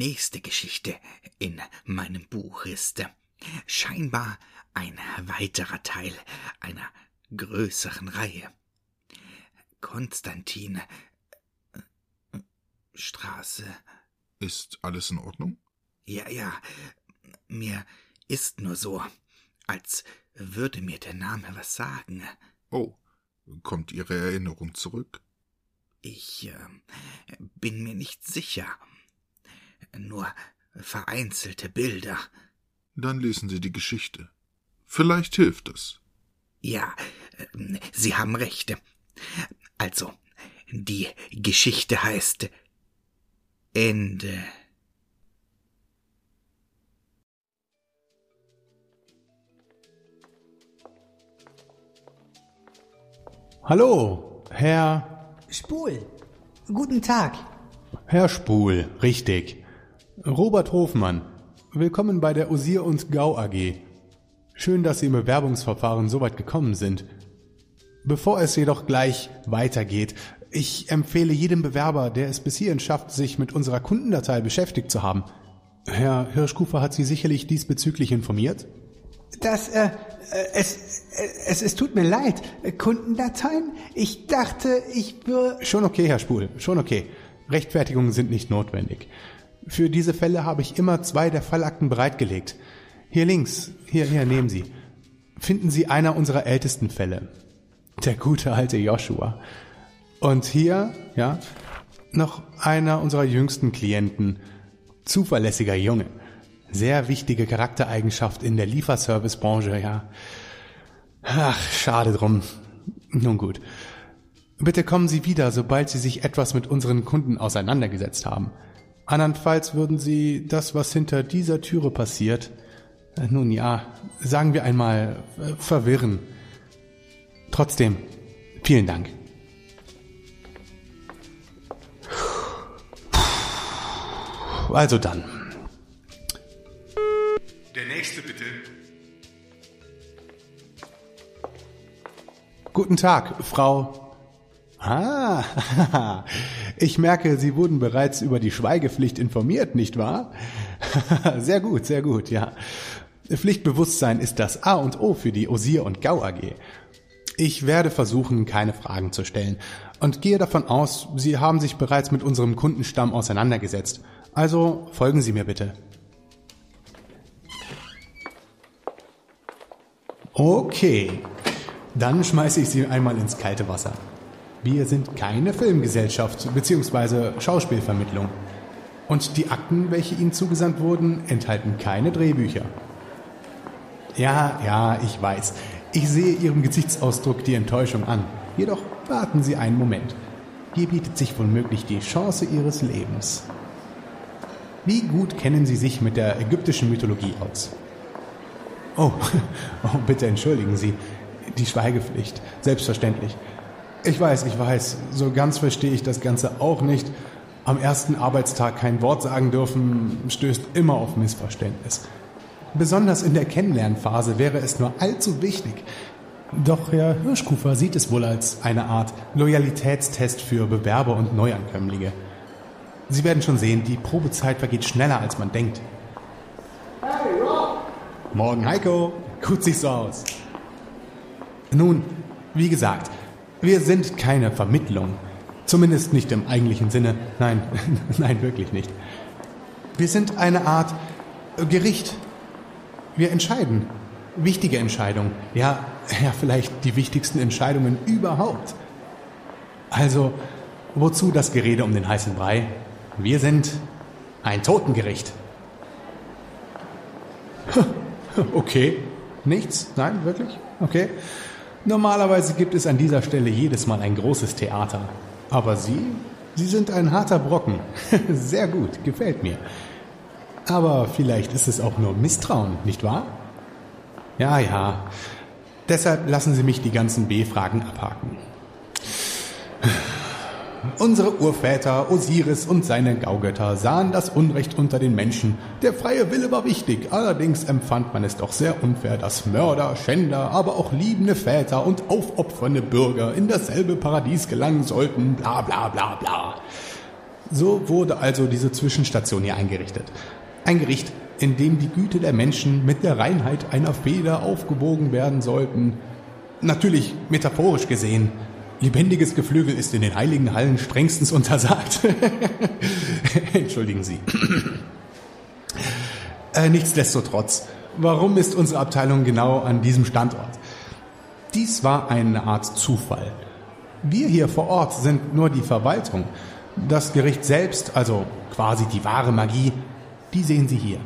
nächste Geschichte in meinem Buch ist scheinbar ein weiterer Teil einer größeren Reihe. Konstantin Straße. Ist alles in Ordnung? Ja, ja. Mir ist nur so, als würde mir der Name was sagen. Oh, kommt Ihre Erinnerung zurück? Ich äh, bin mir nicht sicher. Nur vereinzelte Bilder. Dann lesen Sie die Geschichte. Vielleicht hilft es. Ja, äh, Sie haben recht. Also, die Geschichte heißt Ende. Hallo, Herr. Spul. Guten Tag. Herr Spul, richtig. Robert Hofmann. Willkommen bei der Osier und Gau AG. Schön, dass Sie im Bewerbungsverfahren so weit gekommen sind. Bevor es jedoch gleich weitergeht, ich empfehle jedem Bewerber, der es bis hierhin schafft, sich mit unserer Kundendatei beschäftigt zu haben. Herr Hirschkufer hat Sie sicherlich diesbezüglich informiert? Das, äh, äh es, äh, es, es tut mir leid. Kundendateien? Ich dachte, ich würde... Schon okay, Herr Spul, schon okay. Rechtfertigungen sind nicht notwendig. Für diese Fälle habe ich immer zwei der Fallakten bereitgelegt. Hier links, hier, hier, nehmen Sie. Finden Sie einer unserer ältesten Fälle. Der gute alte Joshua. Und hier, ja, noch einer unserer jüngsten Klienten. Zuverlässiger Junge. Sehr wichtige Charaktereigenschaft in der Lieferservicebranche, ja. Ach, schade drum. Nun gut. Bitte kommen Sie wieder, sobald Sie sich etwas mit unseren Kunden auseinandergesetzt haben. Andernfalls würden Sie das, was hinter dieser Türe passiert, äh, nun ja, sagen wir einmal, äh, verwirren. Trotzdem, vielen Dank. Also dann. Der nächste bitte. Guten Tag, Frau. Ah, ich merke, Sie wurden bereits über die Schweigepflicht informiert, nicht wahr? Sehr gut, sehr gut, ja. Pflichtbewusstsein ist das A und O für die Osier und Gau AG. Ich werde versuchen, keine Fragen zu stellen und gehe davon aus, Sie haben sich bereits mit unserem Kundenstamm auseinandergesetzt also folgen Sie mir bitte. Okay, dann schmeiße ich Sie einmal ins kalte Wasser. Wir sind keine Filmgesellschaft bzw. Schauspielvermittlung. Und die Akten, welche Ihnen zugesandt wurden, enthalten keine Drehbücher. Ja, ja, ich weiß. Ich sehe Ihrem Gesichtsausdruck die Enttäuschung an. Jedoch warten Sie einen Moment. Hier bietet sich womöglich die Chance Ihres Lebens. Wie gut kennen Sie sich mit der ägyptischen Mythologie aus? Oh, oh, bitte entschuldigen Sie. Die Schweigepflicht. Selbstverständlich. Ich weiß, ich weiß. So ganz verstehe ich das Ganze auch nicht. Am ersten Arbeitstag kein Wort sagen dürfen, stößt immer auf Missverständnis. Besonders in der Kennenlernphase wäre es nur allzu wichtig. Doch Herr Hirschkufer sieht es wohl als eine Art Loyalitätstest für Bewerber und Neuankömmlinge. Sie werden schon sehen, die Probezeit vergeht schneller, als man denkt. Hey, Rob! Morgen, Heiko. Gut sich's so aus. Nun, wie gesagt, wir sind keine Vermittlung. Zumindest nicht im eigentlichen Sinne. Nein, nein, wirklich nicht. Wir sind eine Art Gericht. Wir entscheiden. Wichtige Entscheidungen. Ja, ja, vielleicht die wichtigsten Entscheidungen überhaupt. Also, wozu das Gerede um den heißen Brei? Wir sind ein Totengericht. Okay. Nichts? Nein, wirklich? Okay. Normalerweise gibt es an dieser Stelle jedes Mal ein großes Theater. Aber Sie, Sie sind ein harter Brocken. Sehr gut, gefällt mir. Aber vielleicht ist es auch nur Misstrauen, nicht wahr? Ja, ja. Deshalb lassen Sie mich die ganzen B-Fragen abhaken. Unsere Urväter, Osiris und seine Gaugötter sahen das Unrecht unter den Menschen. Der freie Wille war wichtig, allerdings empfand man es doch sehr unfair, dass Mörder, Schänder, aber auch liebende Väter und aufopfernde Bürger in dasselbe Paradies gelangen sollten, bla bla bla bla. So wurde also diese Zwischenstation hier eingerichtet. Ein Gericht, in dem die Güte der Menschen mit der Reinheit einer Feder aufgewogen werden sollten. Natürlich metaphorisch gesehen. Lebendiges Geflügel ist in den heiligen Hallen strengstens untersagt. Entschuldigen Sie. äh, nichtsdestotrotz, warum ist unsere Abteilung genau an diesem Standort? Dies war eine Art Zufall. Wir hier vor Ort sind nur die Verwaltung. Das Gericht selbst, also quasi die wahre Magie, die sehen Sie hier.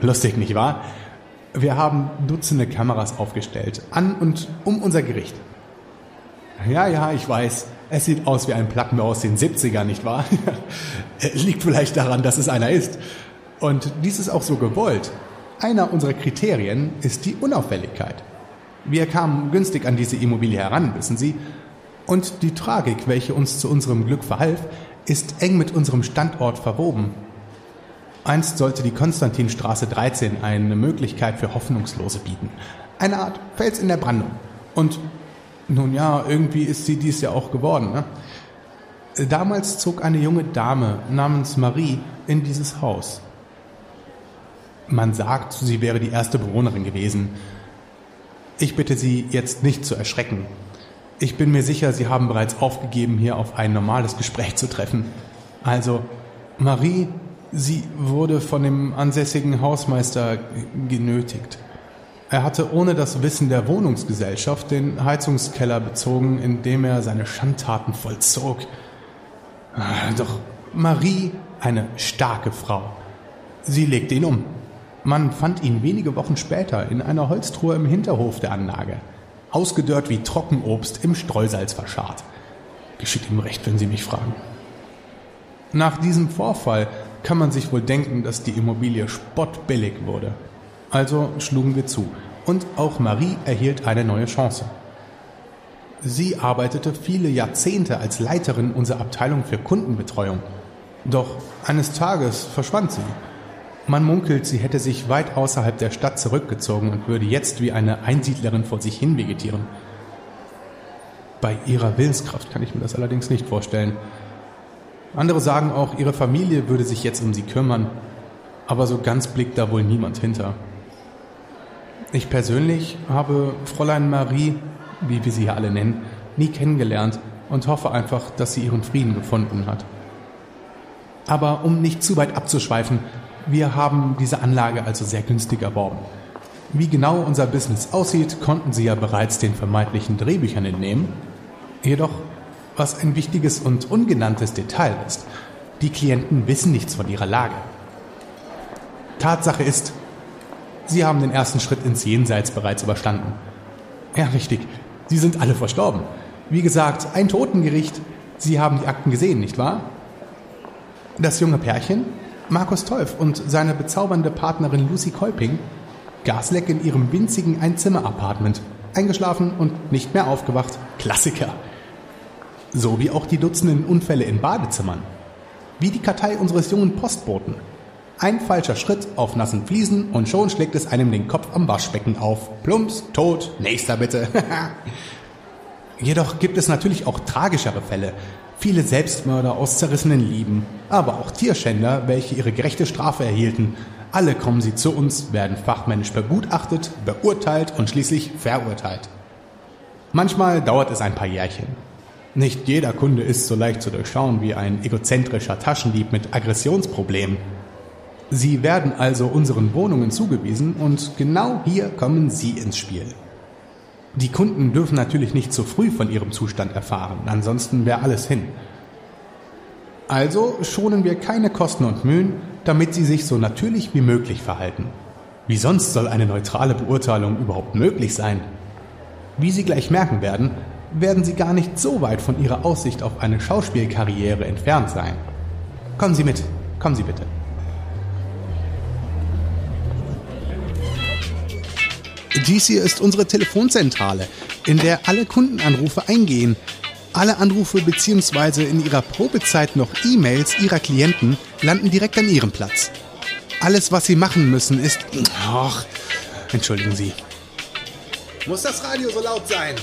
Lustig, nicht wahr? Wir haben Dutzende Kameras aufgestellt, an und um unser Gericht. Ja, ja, ich weiß. Es sieht aus wie ein Platten aus den 70ern, nicht wahr? Liegt vielleicht daran, dass es einer ist. Und dies ist auch so gewollt. Einer unserer Kriterien ist die Unauffälligkeit. Wir kamen günstig an diese Immobilie heran, wissen Sie. Und die Tragik, welche uns zu unserem Glück verhalf, ist eng mit unserem Standort verwoben. Einst sollte die Konstantinstraße 13 eine Möglichkeit für Hoffnungslose bieten. Eine Art Fels in der Brandung. Und nun ja, irgendwie ist sie dies ja auch geworden. Ne? Damals zog eine junge Dame namens Marie in dieses Haus. Man sagt, sie wäre die erste Bewohnerin gewesen. Ich bitte Sie jetzt nicht zu erschrecken. Ich bin mir sicher, Sie haben bereits aufgegeben, hier auf ein normales Gespräch zu treffen. Also, Marie Sie wurde von dem ansässigen Hausmeister genötigt. Er hatte ohne das Wissen der Wohnungsgesellschaft den Heizungskeller bezogen, in dem er seine Schandtaten vollzog. Doch Marie, eine starke Frau. Sie legte ihn um. Man fand ihn wenige Wochen später in einer Holztruhe im Hinterhof der Anlage. Ausgedörrt wie Trockenobst im Streusalz verscharrt. Geschieht ihm recht, wenn Sie mich fragen. Nach diesem Vorfall kann man sich wohl denken, dass die Immobilie spottbillig wurde. Also schlugen wir zu und auch Marie erhielt eine neue Chance. Sie arbeitete viele Jahrzehnte als Leiterin unserer Abteilung für Kundenbetreuung. Doch eines Tages verschwand sie. Man munkelt, sie hätte sich weit außerhalb der Stadt zurückgezogen und würde jetzt wie eine Einsiedlerin vor sich hin vegetieren. Bei ihrer Willenskraft kann ich mir das allerdings nicht vorstellen. Andere sagen auch, ihre Familie würde sich jetzt um sie kümmern, aber so ganz blickt da wohl niemand hinter. Ich persönlich habe Fräulein Marie, wie wir sie hier alle nennen, nie kennengelernt und hoffe einfach, dass sie ihren Frieden gefunden hat. Aber um nicht zu weit abzuschweifen, wir haben diese Anlage also sehr günstig erworben. Wie genau unser Business aussieht, konnten Sie ja bereits den vermeintlichen Drehbüchern entnehmen. Jedoch was ein wichtiges und ungenanntes Detail ist. Die Klienten wissen nichts von ihrer Lage. Tatsache ist, sie haben den ersten Schritt ins Jenseits bereits überstanden. Ja, richtig. Sie sind alle verstorben. Wie gesagt, ein Totengericht. Sie haben die Akten gesehen, nicht wahr? Das junge Pärchen, Markus Teuf und seine bezaubernde Partnerin Lucy Kolping, Gasleck in ihrem winzigen Einzimmer-Apartment, eingeschlafen und nicht mehr aufgewacht. Klassiker so wie auch die Dutzenden Unfälle in Badezimmern. Wie die Kartei unseres jungen Postboten. Ein falscher Schritt auf nassen Fliesen und schon schlägt es einem den Kopf am Waschbecken auf. Plumps, tot, nächster bitte. Jedoch gibt es natürlich auch tragischere Fälle. Viele Selbstmörder aus zerrissenen Lieben, aber auch Tierschänder, welche ihre gerechte Strafe erhielten. Alle kommen sie zu uns, werden fachmännisch begutachtet, beurteilt und schließlich verurteilt. Manchmal dauert es ein paar Jährchen. Nicht jeder Kunde ist so leicht zu durchschauen wie ein egozentrischer Taschendieb mit Aggressionsproblemen. Sie werden also unseren Wohnungen zugewiesen und genau hier kommen Sie ins Spiel. Die Kunden dürfen natürlich nicht zu früh von ihrem Zustand erfahren, ansonsten wäre alles hin. Also schonen wir keine Kosten und Mühen, damit sie sich so natürlich wie möglich verhalten. Wie sonst soll eine neutrale Beurteilung überhaupt möglich sein? Wie Sie gleich merken werden, werden Sie gar nicht so weit von Ihrer Aussicht auf eine Schauspielkarriere entfernt sein. Kommen Sie mit, kommen Sie bitte. Dies hier ist unsere Telefonzentrale. in der alle Kundenanrufe eingehen. Alle Anrufe bzw. in ihrer Probezeit noch E-Mails ihrer Klienten landen direkt an ihrem Platz. Alles, was sie machen müssen, ist... Ach, entschuldigen Sie. Muss das Radio so laut sein?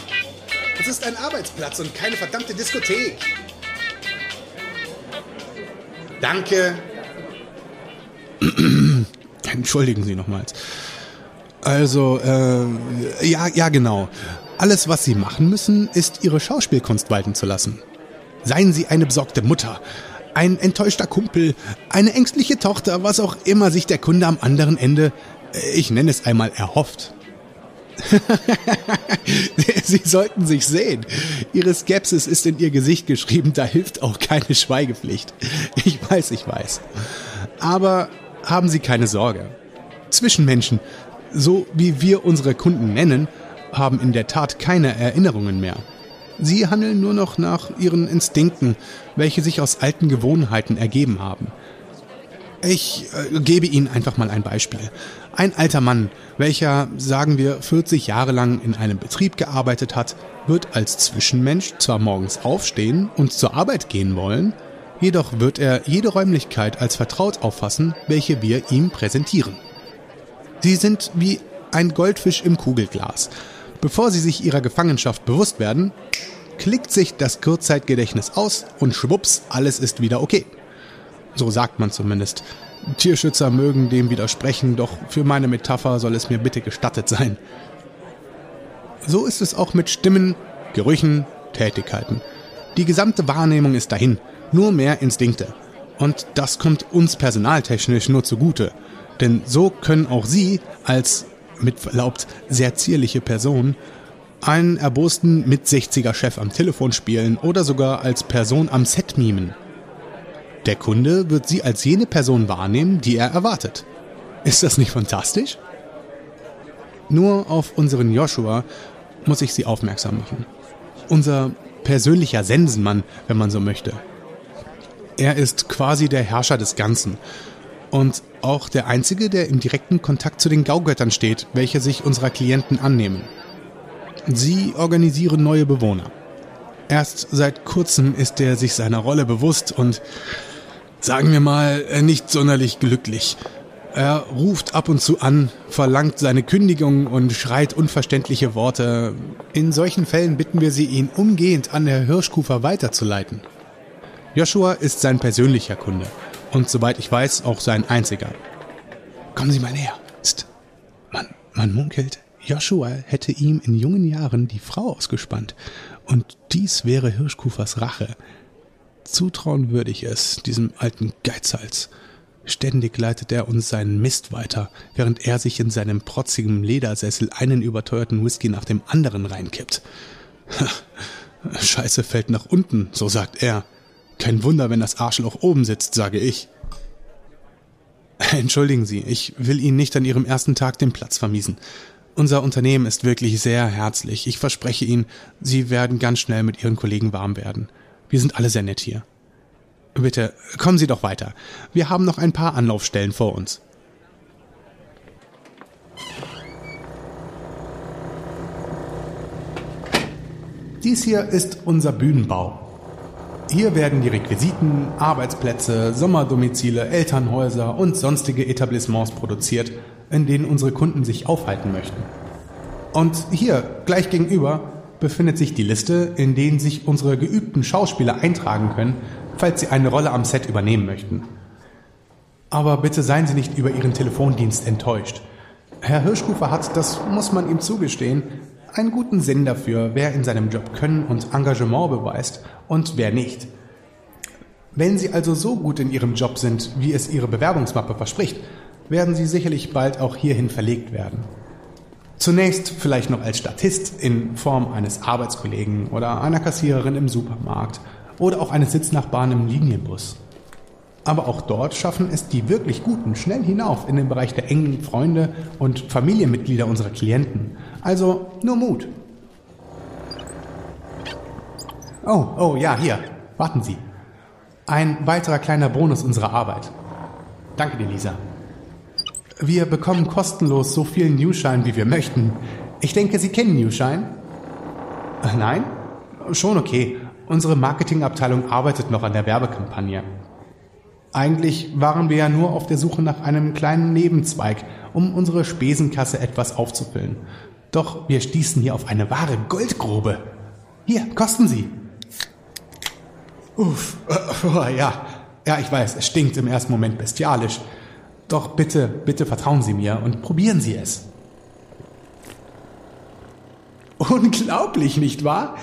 Es ist ein Arbeitsplatz und keine verdammte Diskothek. Danke. Entschuldigen Sie nochmals. Also, äh, ja, ja, genau. Alles, was Sie machen müssen, ist Ihre Schauspielkunst walten zu lassen. Seien Sie eine besorgte Mutter, ein enttäuschter Kumpel, eine ängstliche Tochter, was auch immer sich der Kunde am anderen Ende, äh, ich nenne es einmal, erhofft. Sie sollten sich sehen. Ihre Skepsis ist in Ihr Gesicht geschrieben, da hilft auch keine Schweigepflicht. Ich weiß, ich weiß. Aber haben Sie keine Sorge. Zwischenmenschen, so wie wir unsere Kunden nennen, haben in der Tat keine Erinnerungen mehr. Sie handeln nur noch nach ihren Instinkten, welche sich aus alten Gewohnheiten ergeben haben. Ich äh, gebe Ihnen einfach mal ein Beispiel. Ein alter Mann, welcher, sagen wir, 40 Jahre lang in einem Betrieb gearbeitet hat, wird als Zwischenmensch zwar morgens aufstehen und zur Arbeit gehen wollen, jedoch wird er jede Räumlichkeit als vertraut auffassen, welche wir ihm präsentieren. Sie sind wie ein Goldfisch im Kugelglas. Bevor sie sich ihrer Gefangenschaft bewusst werden, klickt sich das Kurzzeitgedächtnis aus und schwupps, alles ist wieder okay. So sagt man zumindest. Tierschützer mögen dem widersprechen, doch für meine Metapher soll es mir bitte gestattet sein. So ist es auch mit Stimmen, Gerüchen, Tätigkeiten. Die gesamte Wahrnehmung ist dahin, nur mehr Instinkte. Und das kommt uns personaltechnisch nur zugute. Denn so können auch Sie als, mit Verlaubt, sehr zierliche Person einen erbosten mit 60er Chef am Telefon spielen oder sogar als Person am Set mimen. Der Kunde wird Sie als jene Person wahrnehmen, die er erwartet. Ist das nicht fantastisch? Nur auf unseren Joshua muss ich Sie aufmerksam machen. Unser persönlicher Sensenmann, wenn man so möchte. Er ist quasi der Herrscher des Ganzen und auch der Einzige, der im direkten Kontakt zu den Gaugöttern steht, welche sich unserer Klienten annehmen. Sie organisieren neue Bewohner. Erst seit kurzem ist er sich seiner Rolle bewusst und, sagen wir mal, nicht sonderlich glücklich. Er ruft ab und zu an, verlangt seine Kündigung und schreit unverständliche Worte. In solchen Fällen bitten wir Sie, ihn umgehend an Herr Hirschkufer weiterzuleiten. Joshua ist sein persönlicher Kunde und soweit ich weiß auch sein einziger. Kommen Sie mal näher. Psst. Man, man munkelt, Joshua hätte ihm in jungen Jahren die Frau ausgespannt und dies wäre Hirschkufers Rache. Zutrauen würde ich es, diesem alten Geizhals. Ständig leitet er uns seinen Mist weiter, während er sich in seinem protzigen Ledersessel einen überteuerten Whisky nach dem anderen reinkippt. Scheiße fällt nach unten, so sagt er. Kein Wunder, wenn das Arschloch oben sitzt, sage ich. Entschuldigen Sie, ich will Ihnen nicht an Ihrem ersten Tag den Platz vermiesen. Unser Unternehmen ist wirklich sehr herzlich. Ich verspreche Ihnen, Sie werden ganz schnell mit Ihren Kollegen warm werden. Wir sind alle sehr nett hier. Bitte, kommen Sie doch weiter. Wir haben noch ein paar Anlaufstellen vor uns. Dies hier ist unser Bühnenbau. Hier werden die Requisiten, Arbeitsplätze, Sommerdomizile, Elternhäuser und sonstige Etablissements produziert, in denen unsere Kunden sich aufhalten möchten. Und hier, gleich gegenüber, befindet sich die Liste, in denen sich unsere geübten Schauspieler eintragen können, falls sie eine Rolle am Set übernehmen möchten. Aber bitte seien Sie nicht über Ihren Telefondienst enttäuscht. Herr Hirschkufer hat, das muss man ihm zugestehen, einen guten Sinn dafür, wer in seinem Job Können und Engagement beweist und wer nicht. Wenn Sie also so gut in Ihrem Job sind, wie es Ihre Bewerbungsmappe verspricht, werden Sie sicherlich bald auch hierhin verlegt werden. Zunächst vielleicht noch als Statist in Form eines Arbeitskollegen oder einer Kassiererin im Supermarkt oder auch eines Sitznachbarn im Linienbus. Aber auch dort schaffen es die wirklich Guten schnell hinauf in den Bereich der engen Freunde und Familienmitglieder unserer Klienten. Also nur Mut. Oh, oh ja, hier. Warten Sie. Ein weiterer kleiner Bonus unserer Arbeit. Danke dir, Lisa. Wir bekommen kostenlos so viel Newshine, wie wir möchten. Ich denke, Sie kennen Newshine. Äh, Nein? Schon okay. Unsere Marketingabteilung arbeitet noch an der Werbekampagne. Eigentlich waren wir ja nur auf der Suche nach einem kleinen Nebenzweig, um unsere Spesenkasse etwas aufzufüllen. Doch wir stießen hier auf eine wahre Goldgrube. Hier, kosten Sie. Uff, oh, ja. Ja, ich weiß, es stinkt im ersten Moment bestialisch. Doch bitte, bitte vertrauen Sie mir und probieren Sie es. Unglaublich, nicht wahr?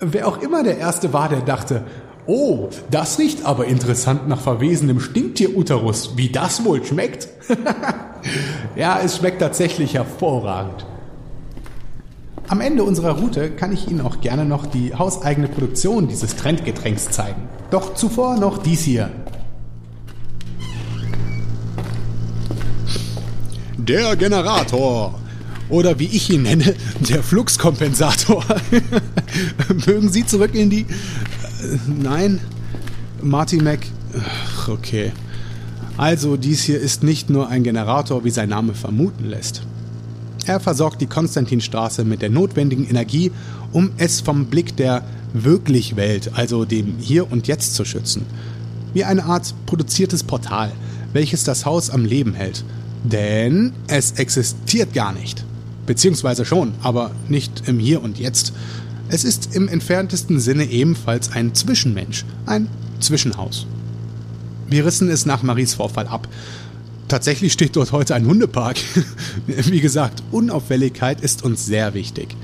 Wer auch immer der Erste war, der dachte, oh, das riecht aber interessant nach verwesenem Stinktieruterus, wie das wohl schmeckt. ja, es schmeckt tatsächlich hervorragend. Am Ende unserer Route kann ich Ihnen auch gerne noch die hauseigene Produktion dieses Trendgetränks zeigen. Doch zuvor noch dies hier. Der Generator. Oder wie ich ihn nenne, der Fluxkompensator. Mögen Sie zurück in die... Nein? Marty Mac... Ach, Okay. Also, dies hier ist nicht nur ein Generator, wie sein Name vermuten lässt. Er versorgt die Konstantinstraße mit der notwendigen Energie, um es vom Blick der Wirklich-Welt, also dem Hier und Jetzt zu schützen. Wie eine Art produziertes Portal, welches das Haus am Leben hält. Denn es existiert gar nicht. Beziehungsweise schon, aber nicht im Hier und Jetzt. Es ist im entferntesten Sinne ebenfalls ein Zwischenmensch, ein Zwischenhaus. Wir rissen es nach Maries Vorfall ab. Tatsächlich steht dort heute ein Hundepark. Wie gesagt, Unauffälligkeit ist uns sehr wichtig.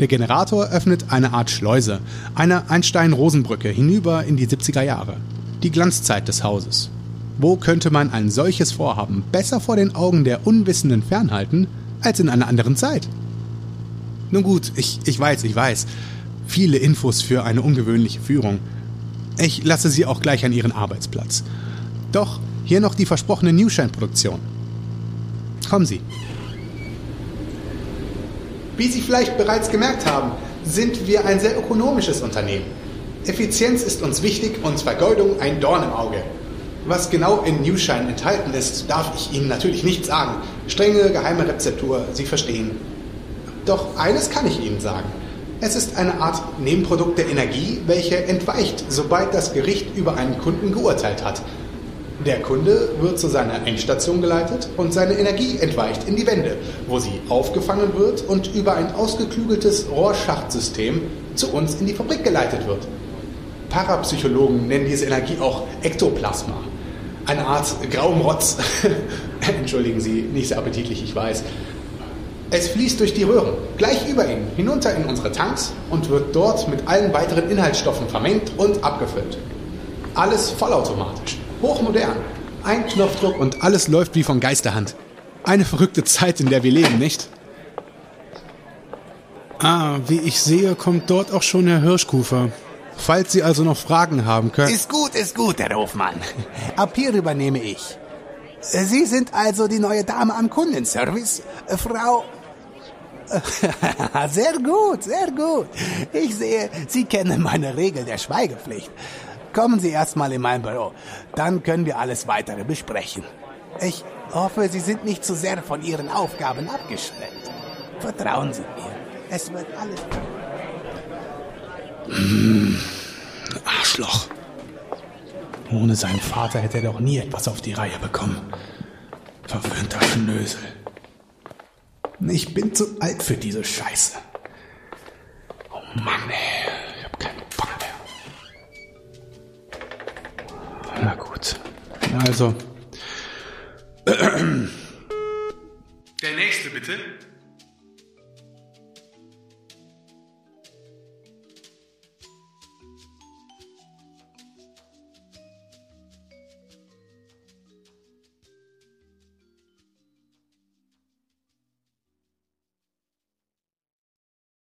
Der Generator öffnet eine Art Schleuse, eine Einstein-Rosenbrücke hinüber in die 70er Jahre. Die Glanzzeit des Hauses. Wo könnte man ein solches Vorhaben besser vor den Augen der Unwissenden fernhalten, als in einer anderen Zeit? Nun gut, ich, ich weiß, ich weiß. Viele Infos für eine ungewöhnliche Führung. Ich lasse Sie auch gleich an Ihren Arbeitsplatz. Doch hier noch die versprochene Newshine-Produktion. Kommen Sie. Wie Sie vielleicht bereits gemerkt haben, sind wir ein sehr ökonomisches Unternehmen. Effizienz ist uns wichtig und Vergeudung ein Dorn im Auge. Was genau in Newshine enthalten ist, darf ich Ihnen natürlich nicht sagen. Strenge geheime Rezeptur, Sie verstehen. Doch eines kann ich Ihnen sagen. Es ist eine Art Nebenprodukt der Energie, welche entweicht, sobald das Gericht über einen Kunden geurteilt hat. Der Kunde wird zu seiner Endstation geleitet und seine Energie entweicht in die Wände, wo sie aufgefangen wird und über ein ausgeklügeltes Rohrschachtsystem zu uns in die Fabrik geleitet wird. Parapsychologen nennen diese Energie auch Ektoplasma. Eine Art grauem Rotz. Entschuldigen Sie, nicht sehr appetitlich, ich weiß. Es fließt durch die Röhren, gleich über Ihnen, hinunter in unsere Tanks und wird dort mit allen weiteren Inhaltsstoffen vermengt und abgefüllt. Alles vollautomatisch, hochmodern. Ein Knopfdruck und alles läuft wie von Geisterhand. Eine verrückte Zeit, in der wir leben, nicht? Ah, wie ich sehe, kommt dort auch schon Herr Hirschkufer. Falls Sie also noch Fragen haben können. Ist gut, ist gut, Herr Hofmann. Ab hier übernehme ich. Sie sind also die neue Dame am Kundenservice, äh, Frau. Sehr gut, sehr gut. Ich sehe, Sie kennen meine Regel der Schweigepflicht. Kommen Sie erstmal in mein Büro, dann können wir alles weitere besprechen. Ich hoffe, Sie sind nicht zu sehr von Ihren Aufgaben abgeschreckt. Vertrauen Sie mir, es wird alles. Arschloch. Ohne seinen Vater hätte er doch nie etwas auf die Reihe bekommen. Verwöhnter Schnösel. Ich bin zu alt für diese Scheiße. Oh Mann, ey. Ich hab keinen Bock mehr. Na gut. Also. Der nächste bitte.